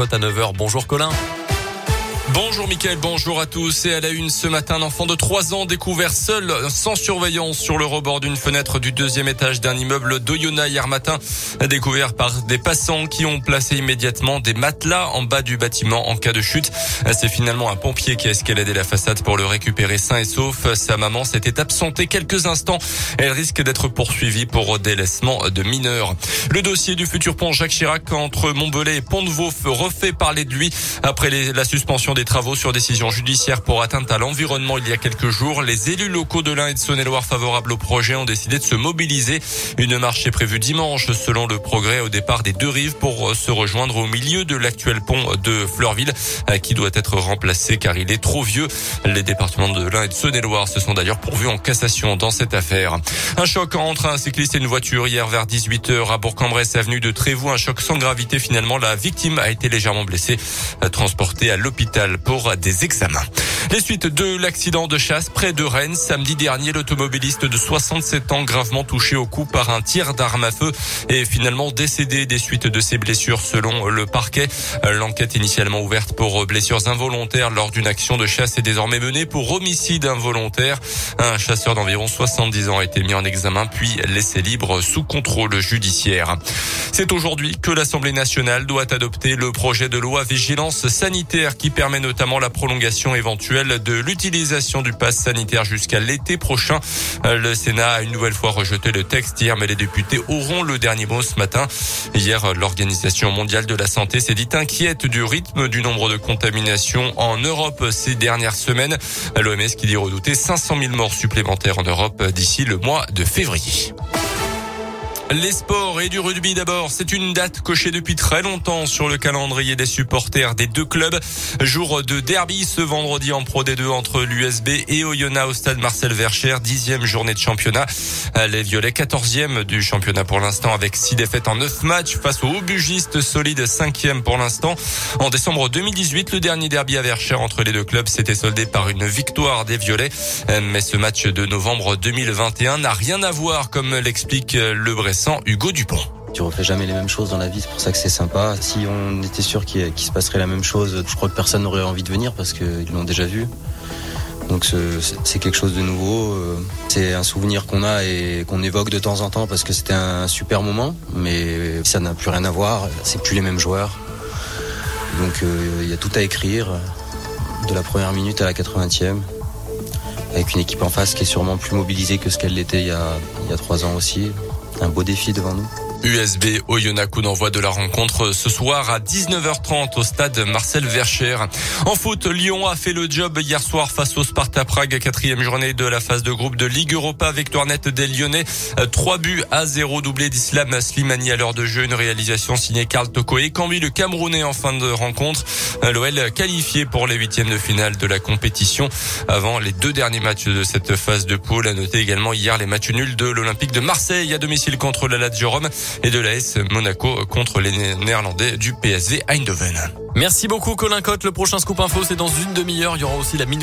à 9h. Bonjour Colin. Bonjour Mickaël, bonjour à tous. Et à la une ce matin, un enfant de 3 ans découvert seul, sans surveillance, sur le rebord d'une fenêtre du deuxième étage d'un immeuble d'Oyonnax hier matin, découvert par des passants qui ont placé immédiatement des matelas en bas du bâtiment en cas de chute. C'est finalement un pompier qui a escaladé la façade pour le récupérer sain et sauf. Sa maman s'était absentée quelques instants. Elle risque d'être poursuivie pour délaissement de mineurs. Le dossier du futur pont Jacques Chirac entre Montbelay et Pont-de-Vaux refait parler de lui après la suspension des travaux sur décision judiciaire pour atteinte à l'environnement il y a quelques jours. Les élus locaux de l'Ain et de Saône-et-Loire favorables au projet ont décidé de se mobiliser. Une marche est prévue dimanche selon le progrès au départ des deux rives pour se rejoindre au milieu de l'actuel pont de Fleurville qui doit être remplacé car il est trop vieux. Les départements de l'Ain et de Saône-et-Loire se sont d'ailleurs pourvus en cassation dans cette affaire. Un choc entre un cycliste et une voiture hier vers 18h à Bourg-en-Bresse avenue de Trévoux. Un choc sans gravité finalement. La victime a été légèrement blessée, transportée à l'hôpital pour des examens. Les suites de l'accident de chasse près de Rennes samedi dernier, l'automobiliste de 67 ans gravement touché au cou par un tir d'arme à feu est finalement décédé des suites de ses blessures selon le parquet. L'enquête initialement ouverte pour blessures involontaires lors d'une action de chasse est désormais menée pour homicide involontaire. Un chasseur d'environ 70 ans a été mis en examen puis laissé libre sous contrôle judiciaire. C'est aujourd'hui que l'Assemblée nationale doit adopter le projet de loi vigilance sanitaire qui permet notamment la prolongation éventuelle de l'utilisation du pass sanitaire jusqu'à l'été prochain. Le Sénat a une nouvelle fois rejeté le texte hier, mais les députés auront le dernier mot ce matin. Hier, l'Organisation mondiale de la santé s'est dit inquiète du rythme du nombre de contaminations en Europe ces dernières semaines. L'OMS qui dit redouter 500 000 morts supplémentaires en Europe d'ici le mois de février. Les sports et du rugby d'abord. C'est une date cochée depuis très longtemps sur le calendrier des supporters des deux clubs. Jour de derby ce vendredi en Pro D2 entre l'USB et Oyonnax au stade Marcel Vercher. Dixième journée de championnat. Les Violets, quatorzième du championnat pour l'instant avec six défaites en neuf matchs face aux Aubugistes solides cinquième pour l'instant. En décembre 2018, le dernier derby à Vercher entre les deux clubs s'était soldé par une victoire des Violets. Mais ce match de novembre 2021 n'a rien à voir comme l'explique le Bresson sans Hugo Dupont. Tu refais jamais les mêmes choses dans la vie, c'est pour ça que c'est sympa. Si on était sûr qu'il se passerait la même chose, je crois que personne n'aurait envie de venir parce qu'ils l'ont déjà vu. Donc c'est quelque chose de nouveau. Euh, c'est un souvenir qu'on a et qu'on évoque de temps en temps parce que c'était un super moment, mais ça n'a plus rien à voir. C'est plus les mêmes joueurs. Donc euh, il y a tout à écrire de la première minute à la 80e avec une équipe en face qui est sûrement plus mobilisée que ce qu'elle l'était il y a trois ans aussi un beau défi devant nous. USB Oyonnax, coup d'envoi de la rencontre ce soir à 19h30 au stade Marcel Vercher. En foot, Lyon a fait le job hier soir face au Sparta Prague, quatrième journée de la phase de groupe de Ligue Europa. Victoire nette des Lyonnais, 3 buts à 0 doublé d'Islam Slimani à l'heure de jeu. Une réalisation signée Karl Toko et Cambi, le Camerounais en fin de rencontre. L'OL qualifié pour les huitièmes de finale de la compétition avant les deux derniers matchs de cette phase de poule. À noter également hier les matchs nuls de l'Olympique de Marseille à domicile contre la Lazio Rome et de l'AS Monaco contre les Néerlandais du PSV Eindhoven. Merci beaucoup Colin Cotte. Le prochain scoop info, c'est dans une demi-heure. Il y aura aussi la minute